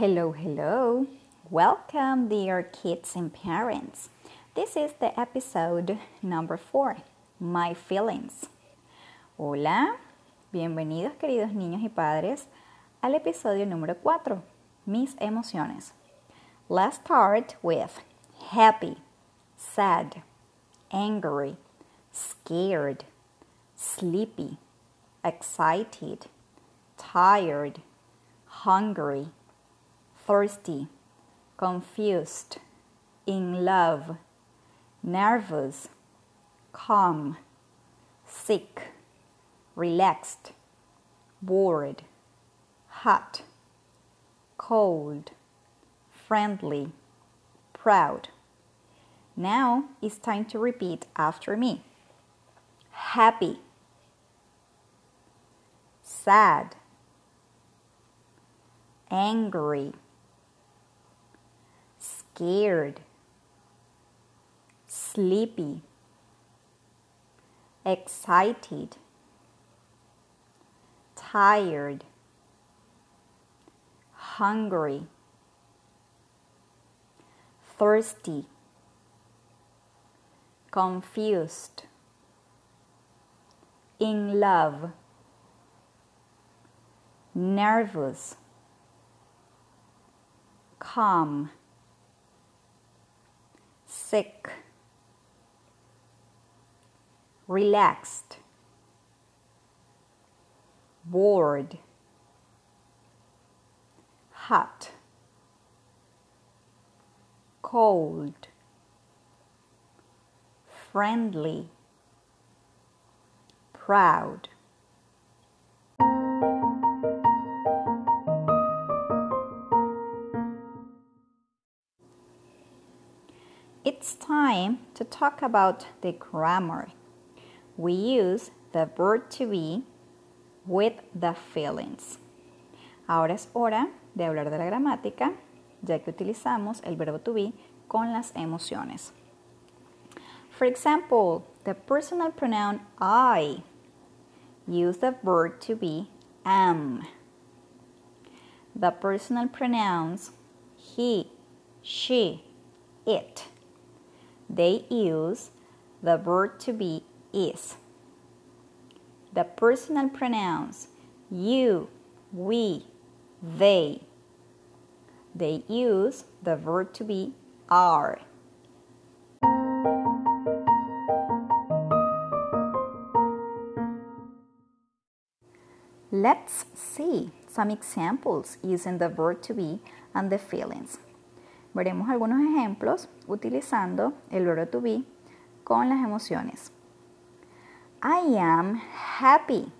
Hello, hello. Welcome, dear kids and parents. This is the episode number four My Feelings. Hola, bienvenidos, queridos niños y padres, al episodio número 4 Mis emociones. Let's start with happy, sad, angry, scared, sleepy, excited, tired, hungry thirsty, confused, in love, nervous, calm, sick, relaxed, bored, hot, cold, friendly, proud. Now it's time to repeat after me. Happy, sad, angry scared, sleepy, excited, tired, hungry, thirsty, confused, in love, nervous, calm sick, relaxed, bored, hot, cold, friendly, proud. It's time to talk about the grammar. We use the verb to be with the feelings. Ahora es hora de hablar de la gramática, ya que utilizamos el verbo to be con las emociones. For example, the personal pronoun I. Use the verb to be am. The personal pronouns he, she, it they use the verb to be is. The personal pronouns you, we, they. They use the verb to be are. Let's see some examples using the verb to be and the feelings. Veremos algunos ejemplos utilizando el verbo to be con las emociones. I am happy.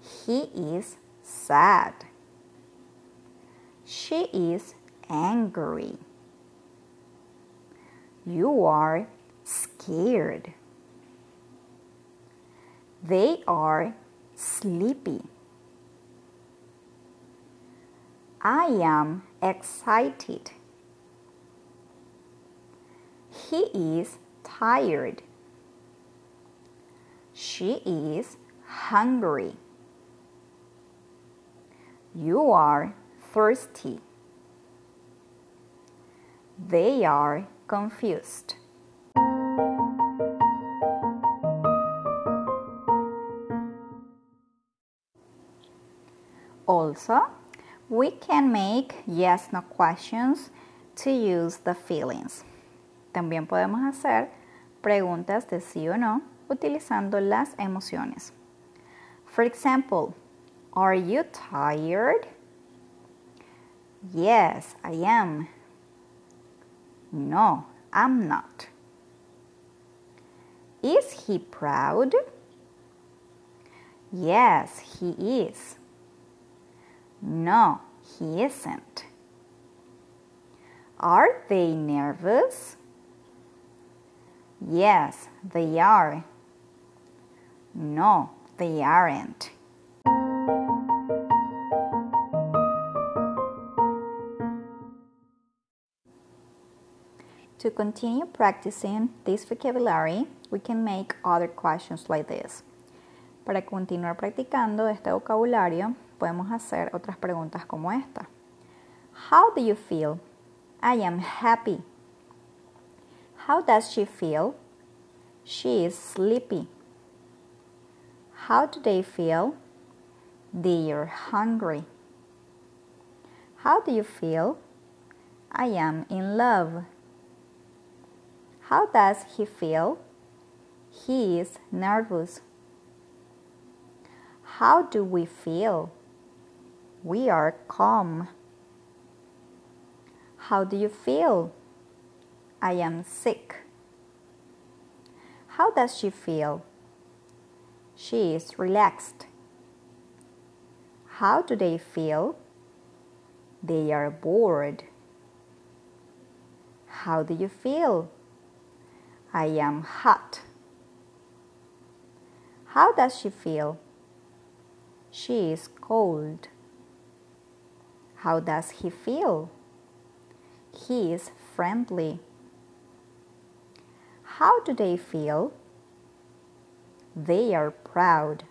He is sad. She is angry. You are scared. They are sleepy. I am excited. He is tired. She is hungry. You are thirsty. They are confused. Also, we can make yes no questions to use the feelings. También podemos hacer preguntas de sí o no utilizando las emociones. For example, are you tired? Yes, I am. No, I'm not. Is he proud? Yes, he is. No, he isn't. Are they nervous? Yes, they are. No, they aren't. To continue practicing this vocabulary, we can make other questions like this. Para continuar practicando este vocabulario, podemos hacer otras preguntas como esta. How do you feel? I am happy. How does she feel? She is sleepy. How do they feel? They are hungry. How do you feel? I am in love. How does he feel? He is nervous. How do we feel? We are calm. How do you feel? I am sick. How does she feel? She is relaxed. How do they feel? They are bored. How do you feel? I am hot. How does she feel? She is cold. How does he feel? He is friendly. How do they feel? They are proud.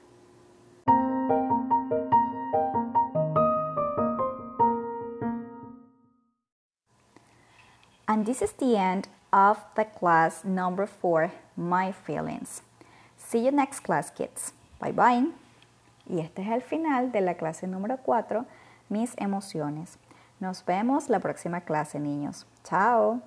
And this is the end of the class number four, My Feelings. See you next class, kids. Bye bye. Y este es el final de la clase número 4, Mis emociones. Nos vemos la próxima clase, niños. Chao.